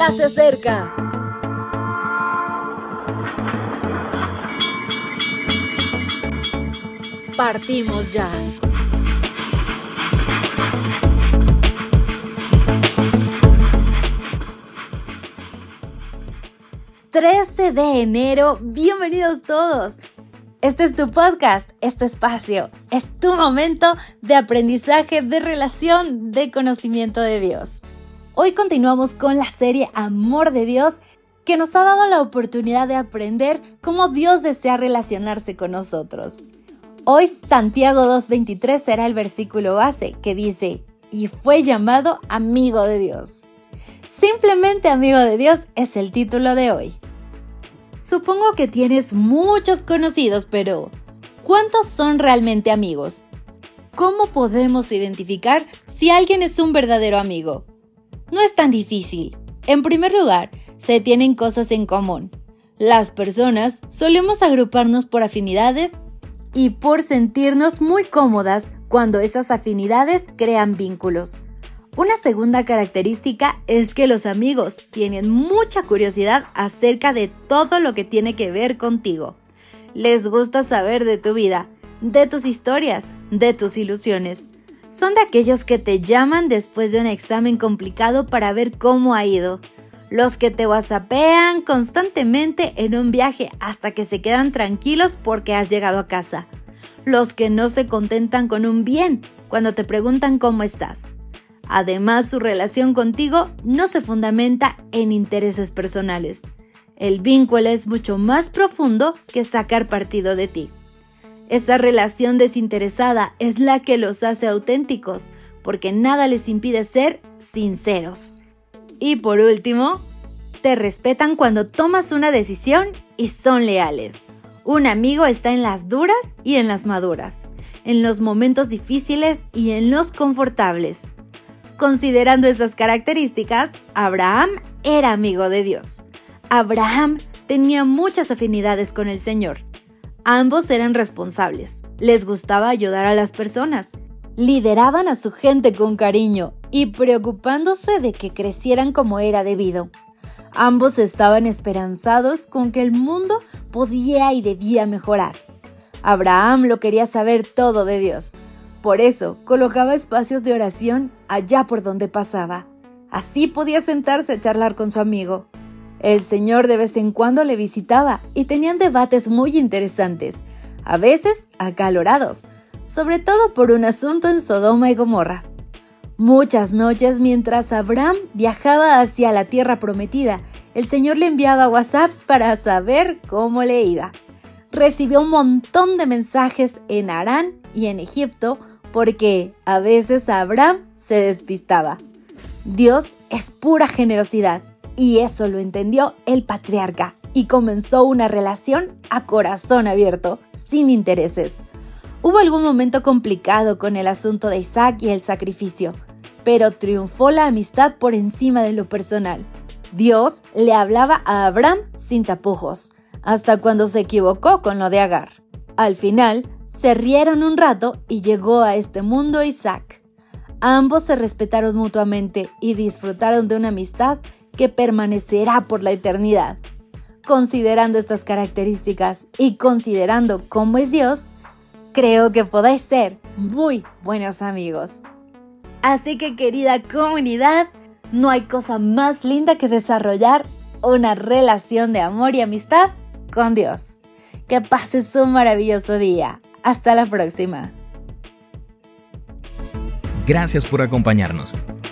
ya se acerca. Partimos ya. 13 de enero, bienvenidos todos. Este es tu podcast, este espacio, es tu momento de aprendizaje, de relación, de conocimiento de Dios. Hoy continuamos con la serie Amor de Dios que nos ha dado la oportunidad de aprender cómo Dios desea relacionarse con nosotros. Hoy Santiago 2.23 será el versículo base que dice, y fue llamado amigo de Dios. Simplemente amigo de Dios es el título de hoy. Supongo que tienes muchos conocidos, pero ¿cuántos son realmente amigos? ¿Cómo podemos identificar si alguien es un verdadero amigo? No es tan difícil. En primer lugar, se tienen cosas en común. Las personas solemos agruparnos por afinidades y por sentirnos muy cómodas cuando esas afinidades crean vínculos. Una segunda característica es que los amigos tienen mucha curiosidad acerca de todo lo que tiene que ver contigo. Les gusta saber de tu vida, de tus historias, de tus ilusiones. Son de aquellos que te llaman después de un examen complicado para ver cómo ha ido. Los que te whatsappean constantemente en un viaje hasta que se quedan tranquilos porque has llegado a casa. Los que no se contentan con un bien cuando te preguntan cómo estás. Además, su relación contigo no se fundamenta en intereses personales. El vínculo es mucho más profundo que sacar partido de ti. Esa relación desinteresada es la que los hace auténticos, porque nada les impide ser sinceros. Y por último, te respetan cuando tomas una decisión y son leales. Un amigo está en las duras y en las maduras, en los momentos difíciles y en los confortables. Considerando estas características, Abraham era amigo de Dios. Abraham tenía muchas afinidades con el Señor. Ambos eran responsables, les gustaba ayudar a las personas, lideraban a su gente con cariño y preocupándose de que crecieran como era debido. Ambos estaban esperanzados con que el mundo podía y debía mejorar. Abraham lo quería saber todo de Dios. Por eso colocaba espacios de oración allá por donde pasaba. Así podía sentarse a charlar con su amigo. El Señor de vez en cuando le visitaba y tenían debates muy interesantes, a veces acalorados, sobre todo por un asunto en Sodoma y Gomorra. Muchas noches mientras Abraham viajaba hacia la tierra prometida, el Señor le enviaba WhatsApps para saber cómo le iba. Recibió un montón de mensajes en Arán y en Egipto porque a veces Abraham se despistaba. Dios es pura generosidad y eso lo entendió el patriarca y comenzó una relación a corazón abierto, sin intereses. Hubo algún momento complicado con el asunto de Isaac y el sacrificio, pero triunfó la amistad por encima de lo personal. Dios le hablaba a Abraham sin tapujos, hasta cuando se equivocó con lo de Agar. Al final, se rieron un rato y llegó a este mundo Isaac. Ambos se respetaron mutuamente y disfrutaron de una amistad que permanecerá por la eternidad. Considerando estas características y considerando cómo es Dios, creo que podáis ser muy buenos amigos. Así que querida comunidad, no hay cosa más linda que desarrollar una relación de amor y amistad con Dios. Que pases un maravilloso día. Hasta la próxima. Gracias por acompañarnos.